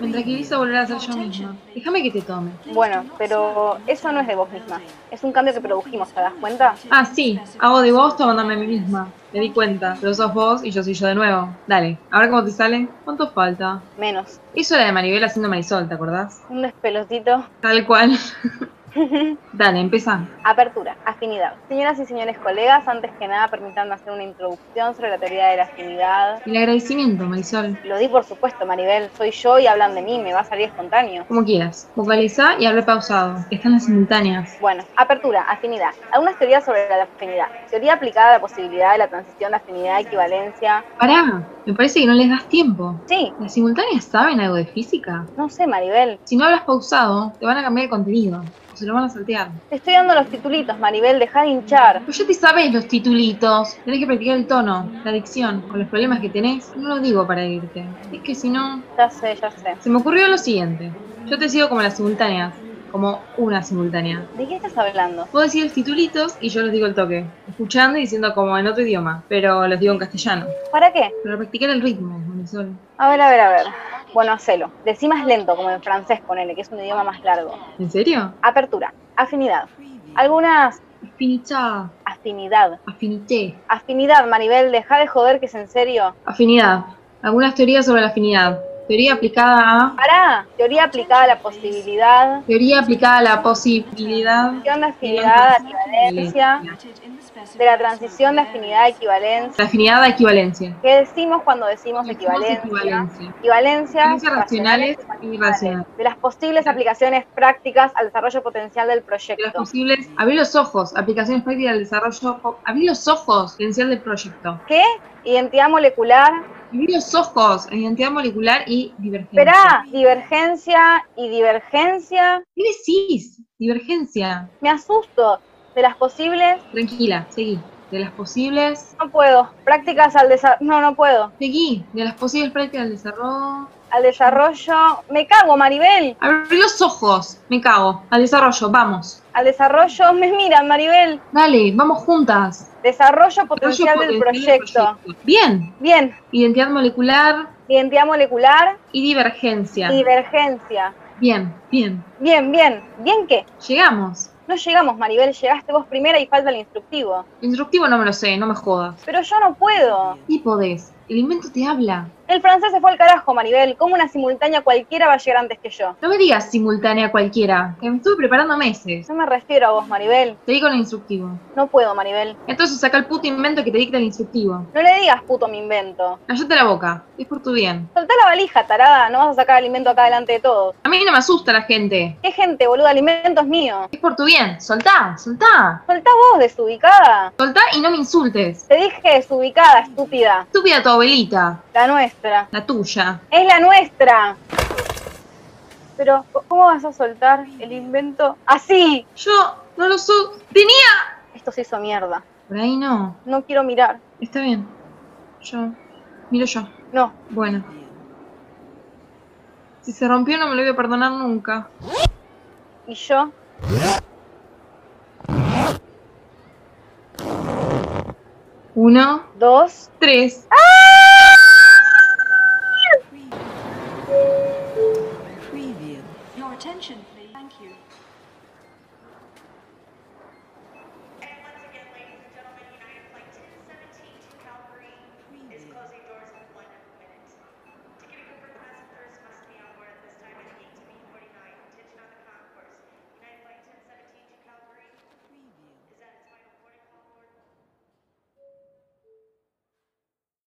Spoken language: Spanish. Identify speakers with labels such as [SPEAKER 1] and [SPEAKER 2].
[SPEAKER 1] Me tranquiliza volver a ser yo misma. Déjame que te tome.
[SPEAKER 2] Bueno, pero eso no es de vos misma. Es un cambio que produjimos, ¿te das cuenta?
[SPEAKER 1] Ah, sí. Hago de vos tomándome a mí misma. Me di cuenta. Pero sos vos y yo soy yo de nuevo. Dale. Ahora cómo te sale. ¿Cuánto falta?
[SPEAKER 2] Menos.
[SPEAKER 1] Eso era de Maribel haciendo Marisol, ¿te acordás?
[SPEAKER 2] Un despelotito.
[SPEAKER 1] Tal cual. Dale, empieza.
[SPEAKER 2] Apertura, afinidad. Señoras y señores colegas, antes que nada permítanme hacer una introducción sobre la teoría de la afinidad.
[SPEAKER 1] El agradecimiento, Marisol.
[SPEAKER 2] Lo di por supuesto, Maribel. Soy yo y hablan de mí, me va a salir espontáneo.
[SPEAKER 1] Como quieras. Vocaliza y hable pausado. Están las simultáneas.
[SPEAKER 2] Bueno, apertura, afinidad. Algunas teorías sobre la afinidad. Teoría aplicada a la posibilidad de la transición de afinidad equivalencia.
[SPEAKER 1] Pará, me parece que no les das tiempo.
[SPEAKER 2] Sí,
[SPEAKER 1] ¿Las simultáneas saben algo de física?
[SPEAKER 2] no sé, Maribel.
[SPEAKER 1] Si no hablas pausado, te van a cambiar el contenido. Se lo van a saltear.
[SPEAKER 2] Te estoy dando los titulitos, Maribel, deja de hinchar.
[SPEAKER 1] Pero ya te sabes los titulitos. Tenés que practicar el tono, la dicción, con los problemas que tenés. No lo digo para irte. Es que si no...
[SPEAKER 2] Ya sé, ya sé.
[SPEAKER 1] Se me ocurrió lo siguiente. Yo te sigo como las simultáneas. Como una simultánea.
[SPEAKER 2] ¿De qué estás hablando?
[SPEAKER 1] Vos decís los titulitos y yo los digo el toque. Escuchando y diciendo como en otro idioma. Pero los digo en castellano.
[SPEAKER 2] ¿Para qué?
[SPEAKER 1] Para practicar el ritmo, Marisol.
[SPEAKER 2] A ver, a ver, a ver. Bueno, hacelo. Decí más lento, como en francés, ponele, que es un idioma más largo.
[SPEAKER 1] ¿En serio?
[SPEAKER 2] Apertura. Afinidad. Algunas...
[SPEAKER 1] Afinidad.
[SPEAKER 2] Afinidad.
[SPEAKER 1] Afinité.
[SPEAKER 2] Afinidad, Maribel, deja de joder que es en serio.
[SPEAKER 1] Afinidad. Algunas teorías sobre la afinidad. Teoría aplicada a...
[SPEAKER 2] Pará. Teoría aplicada a la posibilidad.
[SPEAKER 1] Teoría aplicada a la posibilidad...
[SPEAKER 2] Transición de afinidad. De la transición de afinidad a equivalencia.
[SPEAKER 1] La afinidad a equivalencia.
[SPEAKER 2] ¿Qué decimos cuando decimos
[SPEAKER 1] Decimos
[SPEAKER 2] equivalencia?
[SPEAKER 1] equivalencia.
[SPEAKER 2] Equivalencias
[SPEAKER 1] Equivalencias racionales
[SPEAKER 2] racionales
[SPEAKER 1] irracionales.
[SPEAKER 2] De las posibles aplicaciones prácticas al desarrollo potencial del
[SPEAKER 1] De las
[SPEAKER 2] proyecto.
[SPEAKER 1] posibles... Abrí los ojos. Aplicaciones prácticas del desarrollo... Abrí los ojos. Potencial del proyecto.
[SPEAKER 2] ¿Qué? Identidad molecular.
[SPEAKER 1] Abrí los ojos. Identidad molecular y divergencia.
[SPEAKER 2] Esperá, divergencia y divergencia.
[SPEAKER 1] ¿Qué decís? Divergencia.
[SPEAKER 2] Me asusto. De las posibles.
[SPEAKER 1] Tranquila, seguí. De las posibles...
[SPEAKER 2] No puedo. Prácticas al desarrollo. No, no puedo.
[SPEAKER 1] Seguí. De las posibles prácticas del desarrollo...
[SPEAKER 2] Al desarrollo. Me cago, Maribel.
[SPEAKER 1] Abrí los ojos. Me cago. Al desarrollo. Vamos.
[SPEAKER 2] Al desarrollo. Me miran, Maribel.
[SPEAKER 1] Dale, vamos juntas.
[SPEAKER 2] Desarrollo potencial del
[SPEAKER 1] potencial
[SPEAKER 2] proyecto.
[SPEAKER 1] del Bien.
[SPEAKER 2] Bien.
[SPEAKER 1] Identidad molecular
[SPEAKER 2] Identidad molecular
[SPEAKER 1] y divergencia.
[SPEAKER 2] divergencia.
[SPEAKER 1] Bien, bien.
[SPEAKER 2] Bien, bien. ¿Bien qué?
[SPEAKER 1] Llegamos.
[SPEAKER 2] No llegamos, Maribel. Llegaste vos primera y falta el instructivo.
[SPEAKER 1] Instructivo no me lo sé, no me jodas.
[SPEAKER 2] Pero yo no puedo.
[SPEAKER 1] Y podés. El invento te habla.
[SPEAKER 2] El francés se fue al carajo, Maribel. ¿Cómo una simultánea cualquiera va a llegar antes que yo?
[SPEAKER 1] No me digas simultánea cualquiera, que me estuve preparando meses.
[SPEAKER 2] No me refiero a vos, Maribel.
[SPEAKER 1] Seguí con el instructivo.
[SPEAKER 2] No puedo, Maribel.
[SPEAKER 1] Entonces saca el puto invento que te dicta el instructivo.
[SPEAKER 2] No le digas puto mi invento.
[SPEAKER 1] Callate la boca. Es por tu bien.
[SPEAKER 2] Soltá la valija, tarada. No vas a sacar el invento acá delante de todos.
[SPEAKER 1] A mí no me asusta la gente.
[SPEAKER 2] ¿Qué gente, boluda? El invento es mío.
[SPEAKER 1] Es por tu bien. Soltá, soltá.
[SPEAKER 2] Soltá vos, desubicada.
[SPEAKER 1] Soltá y no me insultes.
[SPEAKER 2] Te dije desubicada, estúpida.
[SPEAKER 1] Estúpida tu abuelita.
[SPEAKER 2] La nuestra.
[SPEAKER 1] La tuya.
[SPEAKER 2] Es la nuestra. Pero, ¿cómo vas a soltar el invento así?
[SPEAKER 1] Yo no lo soy. Tenía.
[SPEAKER 2] Esto se hizo mierda.
[SPEAKER 1] Por ahí no.
[SPEAKER 2] No quiero mirar.
[SPEAKER 1] Está bien. Yo. Miro yo.
[SPEAKER 2] No.
[SPEAKER 1] Bueno. Si se rompió no me lo voy a perdonar nunca.
[SPEAKER 2] ¿Y yo?
[SPEAKER 1] Uno,
[SPEAKER 2] Dos.
[SPEAKER 1] tres.
[SPEAKER 3] Preview. Attention, please. Thank you.